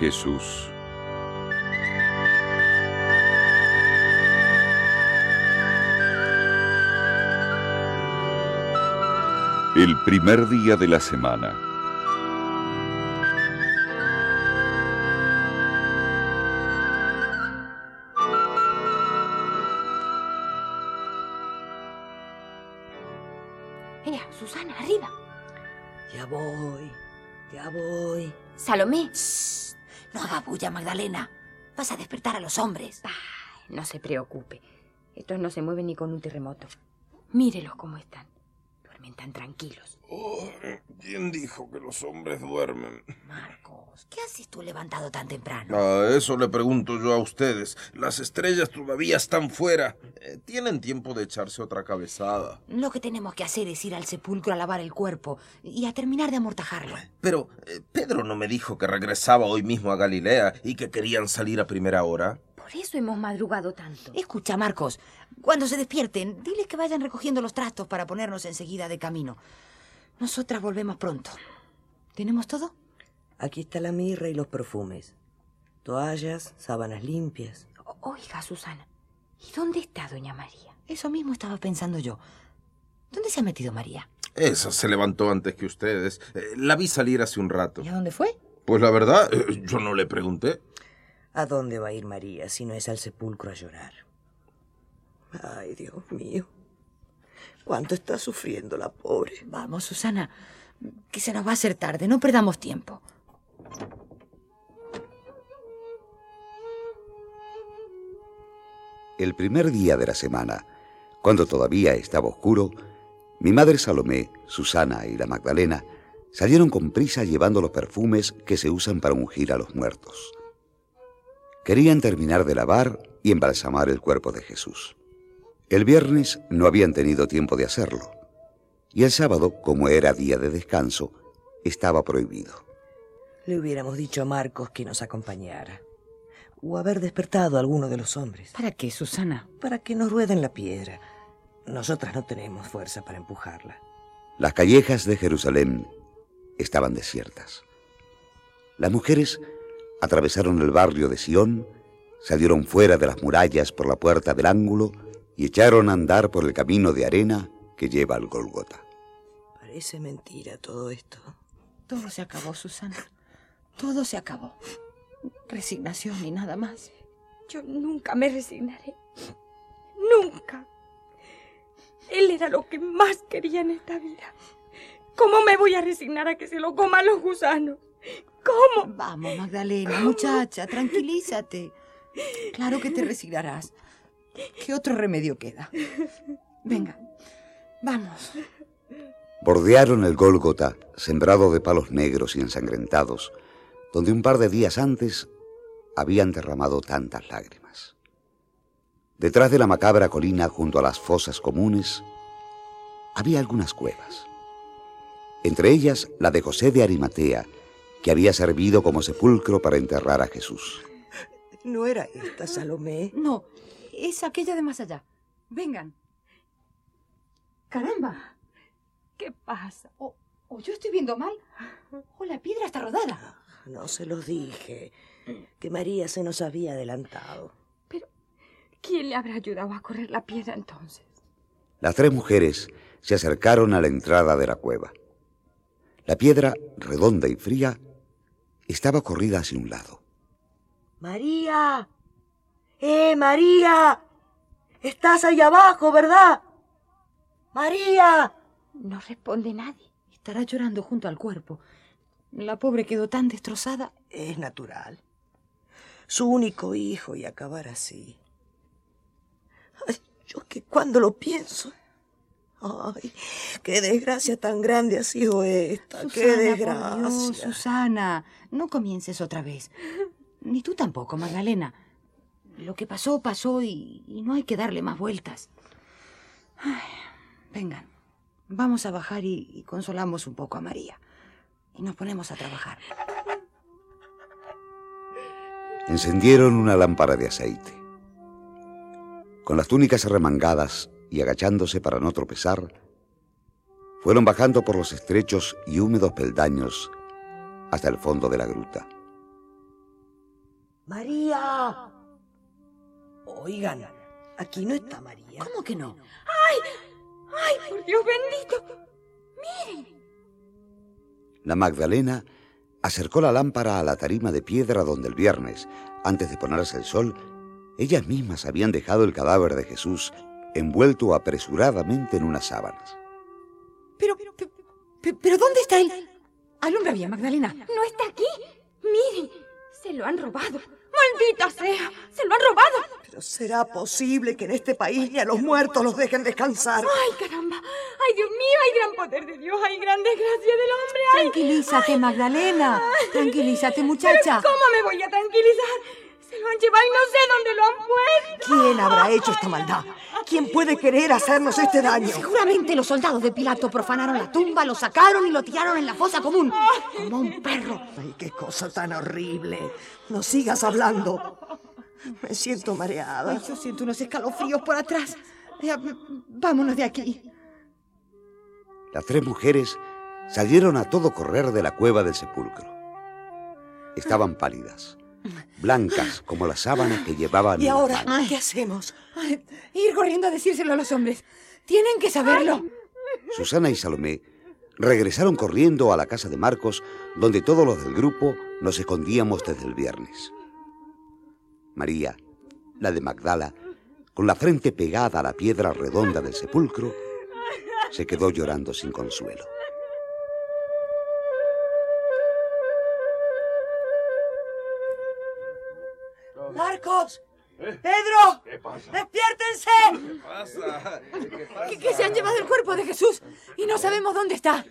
Jesús. El primer día de la semana. Bulla, Magdalena. Vas a despertar a los hombres. No se preocupe. Estos no se mueven ni con un terremoto. Mírelos cómo están. Duermen tan tranquilos. Oh, ¿Quién dijo que los hombres duermen? Marcos, ¿qué haces tú levantado tan temprano? A eso le pregunto yo a ustedes. Las estrellas todavía están fuera. Eh, Tienen tiempo de echarse otra cabezada. Lo que tenemos que hacer es ir al sepulcro a lavar el cuerpo y a terminar de amortajarlo. Pero eh, Pedro no me dijo que regresaba hoy mismo a Galilea y que querían salir a primera hora. Por eso hemos madrugado tanto. Escucha, Marcos, cuando se despierten, diles que vayan recogiendo los trastos para ponernos enseguida de camino. Nosotras volvemos pronto. ¿Tenemos todo? Aquí está la mirra y los perfumes. Toallas, sábanas limpias. O- Oiga, Susana. ¿Y dónde está doña María? Eso mismo estaba pensando yo. ¿Dónde se ha metido María? Esa se levantó antes que ustedes. Eh, La vi salir hace un rato. ¿Y a dónde fue? Pues la verdad, eh, yo no le pregunté. ¿A dónde va a ir María si no es al sepulcro a llorar? Ay, Dios mío. ¿Cuánto está sufriendo la pobre? Vamos, Susana, que se nos va a hacer tarde. No perdamos tiempo. El primer día de la semana, cuando todavía estaba oscuro, mi madre Salomé, Susana y la Magdalena salieron con prisa llevando los perfumes que se usan para ungir a los muertos. Querían terminar de lavar y embalsamar el cuerpo de Jesús. El viernes no habían tenido tiempo de hacerlo, y el sábado, como era día de descanso, estaba prohibido. Le hubiéramos dicho a Marcos que nos acompañara. O haber despertado a alguno de los hombres. ¿Para qué, Susana? Para que nos rueden la piedra. Nosotras no tenemos fuerza para empujarla. Las callejas de Jerusalén estaban desiertas. Las mujeres atravesaron el barrio de Sión, salieron fuera de las murallas por la puerta del ángulo y echaron a andar por el camino de arena que lleva al Golgota. Parece mentira todo esto. Todo se acabó, Susana. Todo se acabó. Resignación y nada más. Yo nunca me resignaré. Nunca. Él era lo que más quería en esta vida. ¿Cómo me voy a resignar a que se lo coman los gusanos? ¿Cómo? Vamos, Magdalena, muchacha, tranquilízate. Claro que te resignarás. ¿Qué otro remedio queda? Venga, vamos. Bordearon el Gólgota, sembrado de palos negros y ensangrentados, donde un par de días antes habían derramado tantas lágrimas. Detrás de la macabra colina junto a las fosas comunes había algunas cuevas. Entre ellas la de José de Arimatea, que había servido como sepulcro para enterrar a Jesús. ¿No era esta, Salomé? No, es aquella de más allá. Vengan. Caramba. ¿Qué pasa? ¿O, o yo estoy viendo mal? ¿O la piedra está rodada? No se los dije. Que María se nos había adelantado. Pero, ¿quién le habrá ayudado a correr la piedra entonces? Las tres mujeres se acercaron a la entrada de la cueva. La piedra, redonda y fría, estaba corrida hacia un lado. María. ¡Eh, María! Estás ahí abajo, ¿verdad? María. No responde nadie. Estará llorando junto al cuerpo. La pobre quedó tan destrozada. Es natural. Su único hijo y acabar así. Ay, yo que cuando lo pienso. Ay, qué desgracia tan grande ha sido esta. qué desgracia. por Dios, Susana, no comiences otra vez. Ni tú tampoco, Magdalena. Lo que pasó, pasó y, y no hay que darle más vueltas. Ay, vengan, vamos a bajar y, y consolamos un poco a María. Y nos ponemos a trabajar. Encendieron una lámpara de aceite. Con las túnicas arremangadas y agachándose para no tropezar, fueron bajando por los estrechos y húmedos peldaños hasta el fondo de la gruta. María. Oigan, aquí no está María. ¿Cómo que no? ¡Ay, por Dios bendito! La Magdalena acercó la lámpara a la tarima de piedra donde el viernes, antes de ponerse el sol, ellas mismas habían dejado el cadáver de Jesús envuelto apresuradamente en unas sábanas. Pero, pero, pero, ¿dónde está él? Alumbra bien, Magdalena. ¿No está aquí? Miren, se lo han robado. ¡Maldita sea! ¡Se lo han robado! Pero será posible que en este país ni a los muertos los dejen descansar. ¡Ay, caramba! ¡Ay, Dios mío! ¡Ay, gran poder de Dios! ¡Ay, gran desgracia del hombre! ¡Ay! Tranquilízate, Magdalena. Tranquilízate, muchacha. ¿Cómo me voy a tranquilizar? Se lo han llevado y no sé dónde lo han puesto. ¿Quién habrá hecho esta maldad? ¿Quién puede querer hacernos este daño? Seguramente los soldados de Pilato profanaron la tumba, lo sacaron y lo tiraron en la fosa común. Como un perro. Ay, qué cosa tan horrible. No sigas hablando. Me siento mareada. Ay, yo siento unos escalofríos por atrás. Ya, vámonos de aquí. Las tres mujeres salieron a todo correr de la cueva del sepulcro. Estaban pálidas, blancas como las sábanas que llevaban. ¿Y la ahora qué hacemos? Ay, ir corriendo a decírselo a los hombres. Tienen que saberlo. Susana y Salomé regresaron corriendo a la casa de Marcos, donde todos los del grupo nos escondíamos desde el viernes. María, la de Magdala, con la frente pegada a la piedra redonda del sepulcro, se quedó llorando sin consuelo. ¡Marcos! ¡Pedro! ¡Despiértense! pasa? ¿Qué pasa? Que, que se han llevado el cuerpo de Jesús y no sabemos dónde está.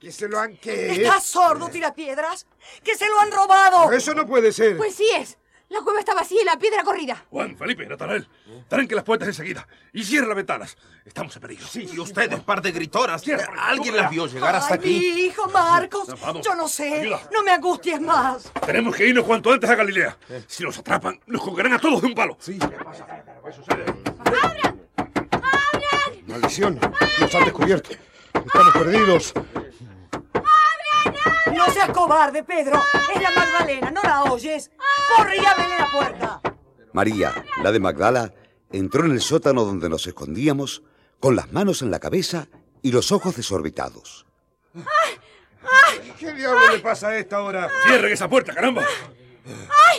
¿Que se lo han qué? ¿Estás sordo, tirapiedras? ¡Que se lo han robado! Eso no puede ser. Pues sí es. La cueva está vacía y la piedra corrida. Juan, Felipe, Natanael, tranquen las puertas enseguida y cierren las ventanas. Estamos en peligro. Sí, y ustedes, par de gritoras. Cierra, ¿Alguien cierra. las vio llegar hasta Ay, aquí? mi hijo Marcos. Vamos. Yo no sé. Ayuda. No me angusties más. Tenemos que irnos cuanto antes a Galilea. Si nos atrapan, nos colgarán a todos de un palo. Sí. Maldición. Nos han descubierto. Estamos perdidos. No seas cobarde, Pedro. Es la Magdalena, ¿no la oyes? Corre y ábrele la puerta. María, la de Magdala, entró en el sótano donde nos escondíamos, con las manos en la cabeza y los ojos desorbitados. ¿Qué diablo le pasa a esta hora? Cierren esa puerta, caramba.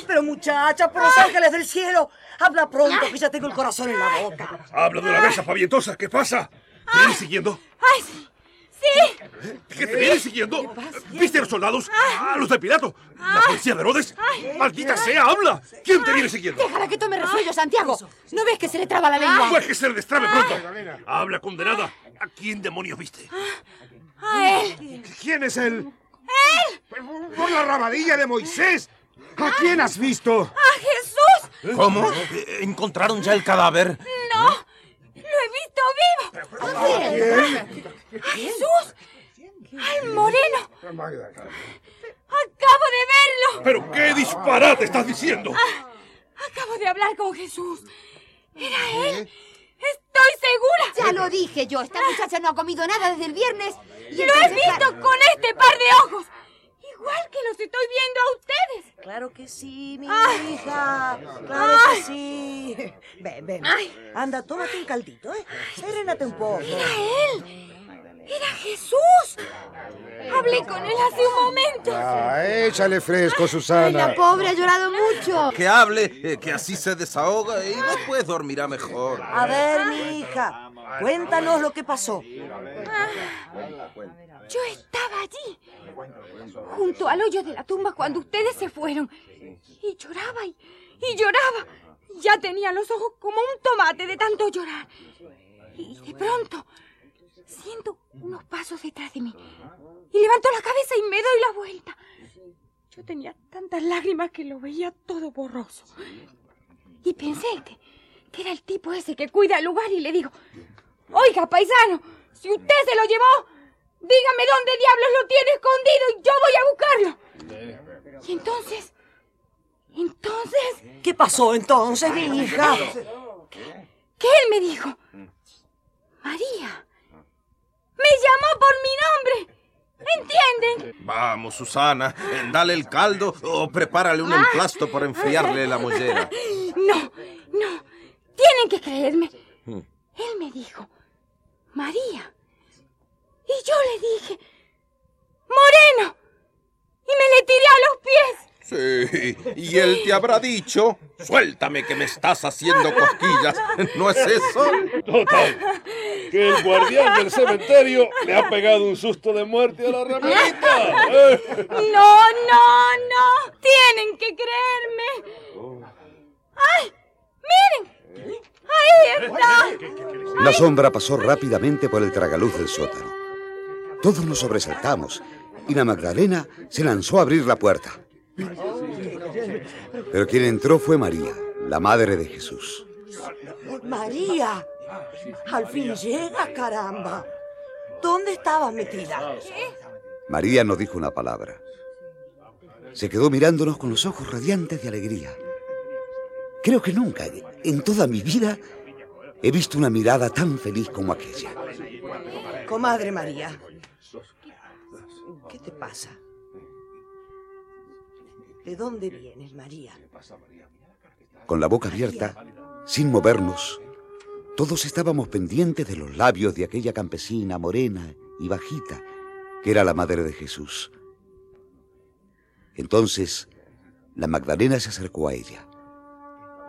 Pero muchacha, por los ángeles del cielo, habla pronto que ya tengo el corazón en la boca. Habla de una vez, pavientosa. ¿Qué pasa? ¿Te vienen siguiendo? ¡Ay, sí! ¡Sí! ¿Qué te vienen siguiendo? ¿Viste a los soldados? ¿A los de Pilato? ¿La policía de Herodes? ¡Maldita sea, habla! ¿Quién te viene siguiendo? Déjala que tome resuello, Santiago. ¿No ves que se le traba la lengua? Pues que se le destrabe pronto. Habla, condenada. ¿A quién demonios viste? ¡A él! ¿Quién es él? ¡Él! ¡Por la rabadilla de Moisés! ¿A quién has visto? ¡A Jesús! ¿Cómo? Eh, ¿Encontraron ya el cadáver? ¡No! ¡Lo he visto vivo! ¡A Jesús! ¡Al moreno! ¡Acabo de verlo! ¿Pero qué disparate estás diciendo? Acabo de hablar con Jesús. ¿Era él? ¡Estoy segura! Ya lo dije yo. Esta muchacha no ha comido nada desde el viernes. Y ¡Lo he visto con este par de ojos! Igual que los estoy viendo a ustedes. Claro que sí, mi Ay. hija. Claro que sí. Ven, ven. Ay. Anda, tómate un caldito, ¿eh? Serénate un poco. ¡Era él! ¡Era Jesús! Hablé con él hace un momento. Ah, échale fresco, Ay, Susana. la pobre ha llorado mucho. Que hable, eh, que así se desahoga y después dormirá mejor. A ver, mi hija. Cuéntanos lo que pasó. Yo estaba allí, junto al hoyo de la tumba cuando ustedes se fueron. Y lloraba y, y lloraba. Ya tenía los ojos como un tomate de tanto llorar. Y de pronto siento unos pasos detrás de mí. Y levanto la cabeza y me doy la vuelta. Yo tenía tantas lágrimas que lo veía todo borroso. Y pensé que, que era el tipo ese que cuida el lugar y le digo, oiga, paisano, si usted se lo llevó, dígame dónde diablos lo tiene escondido y yo voy a buscarlo. Y entonces, entonces, ¿Qué pasó entonces, mi hija? que él me dijo, María, me llamó por mi nombre. ¿Entienden? Vamos, Susana, dale el caldo o prepárale un emplasto para enfriarle la mollera. No, no. Tienen que creerme. Hmm. Él me dijo, María. Y yo le dije, Moreno. Y me le tiré a los pies. Sí, y él te habrá dicho, suéltame que me estás haciendo cosquillas. ¿No es eso? Total. Que el guardián del cementerio le ha pegado un susto de muerte a la ramerita. ¿eh? No, no, no. Tienen que creerme. ¡Ay! ¡Miren! ¡Ahí está! La sombra pasó rápidamente por el tragaluz del sótano. Todos nos sobresaltamos y la Magdalena se lanzó a abrir la puerta. Pero quien entró fue María, la madre de Jesús. María, al fin llega, caramba. ¿Dónde estabas metida? María no dijo una palabra. Se quedó mirándonos con los ojos radiantes de alegría. Creo que nunca, en toda mi vida, he visto una mirada tan feliz como aquella. Comadre María. ¿Qué te pasa? ¿De dónde vienes, María? Con la boca abierta, sin movernos, todos estábamos pendientes de los labios de aquella campesina morena y bajita que era la madre de Jesús. Entonces, la Magdalena se acercó a ella,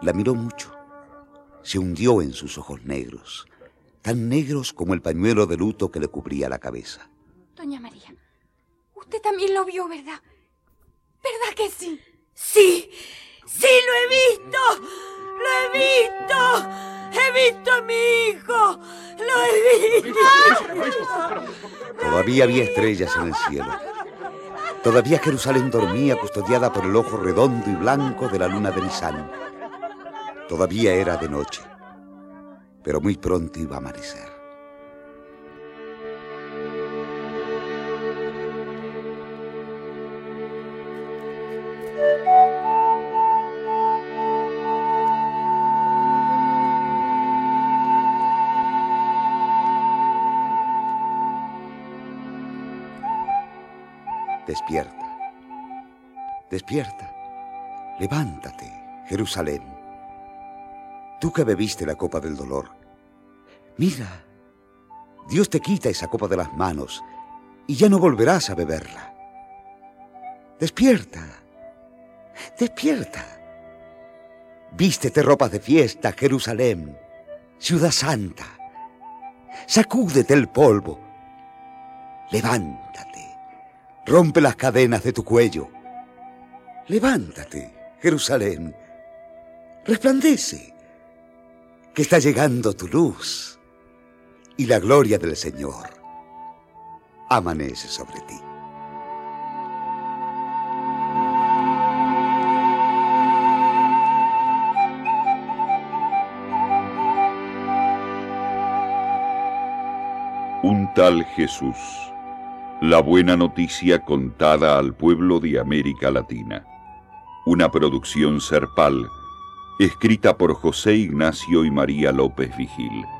la miró mucho, se hundió en sus ojos negros, tan negros como el pañuelo de luto que le cubría la cabeza. Doña María, usted también lo vio, ¿verdad? ¿Verdad que sí? Sí, sí lo he visto. Lo he visto. He visto a mi hijo. Lo he visto. Todavía había estrellas en el cielo. Todavía Jerusalén dormía custodiada por el ojo redondo y blanco de la luna de Nisan. Todavía era de noche, pero muy pronto iba a amanecer. Despierta. Despierta. Levántate, Jerusalén. Tú que bebiste la copa del dolor. Mira, Dios te quita esa copa de las manos y ya no volverás a beberla. Despierta. Despierta. Vístete ropas de fiesta, Jerusalén, ciudad santa. Sacúdete el polvo. Levántate. Rompe las cadenas de tu cuello. Levántate, Jerusalén. Resplandece, que está llegando tu luz y la gloria del Señor amanece sobre ti. Un tal Jesús. La buena noticia contada al pueblo de América Latina. Una producción serpal, escrita por José Ignacio y María López Vigil.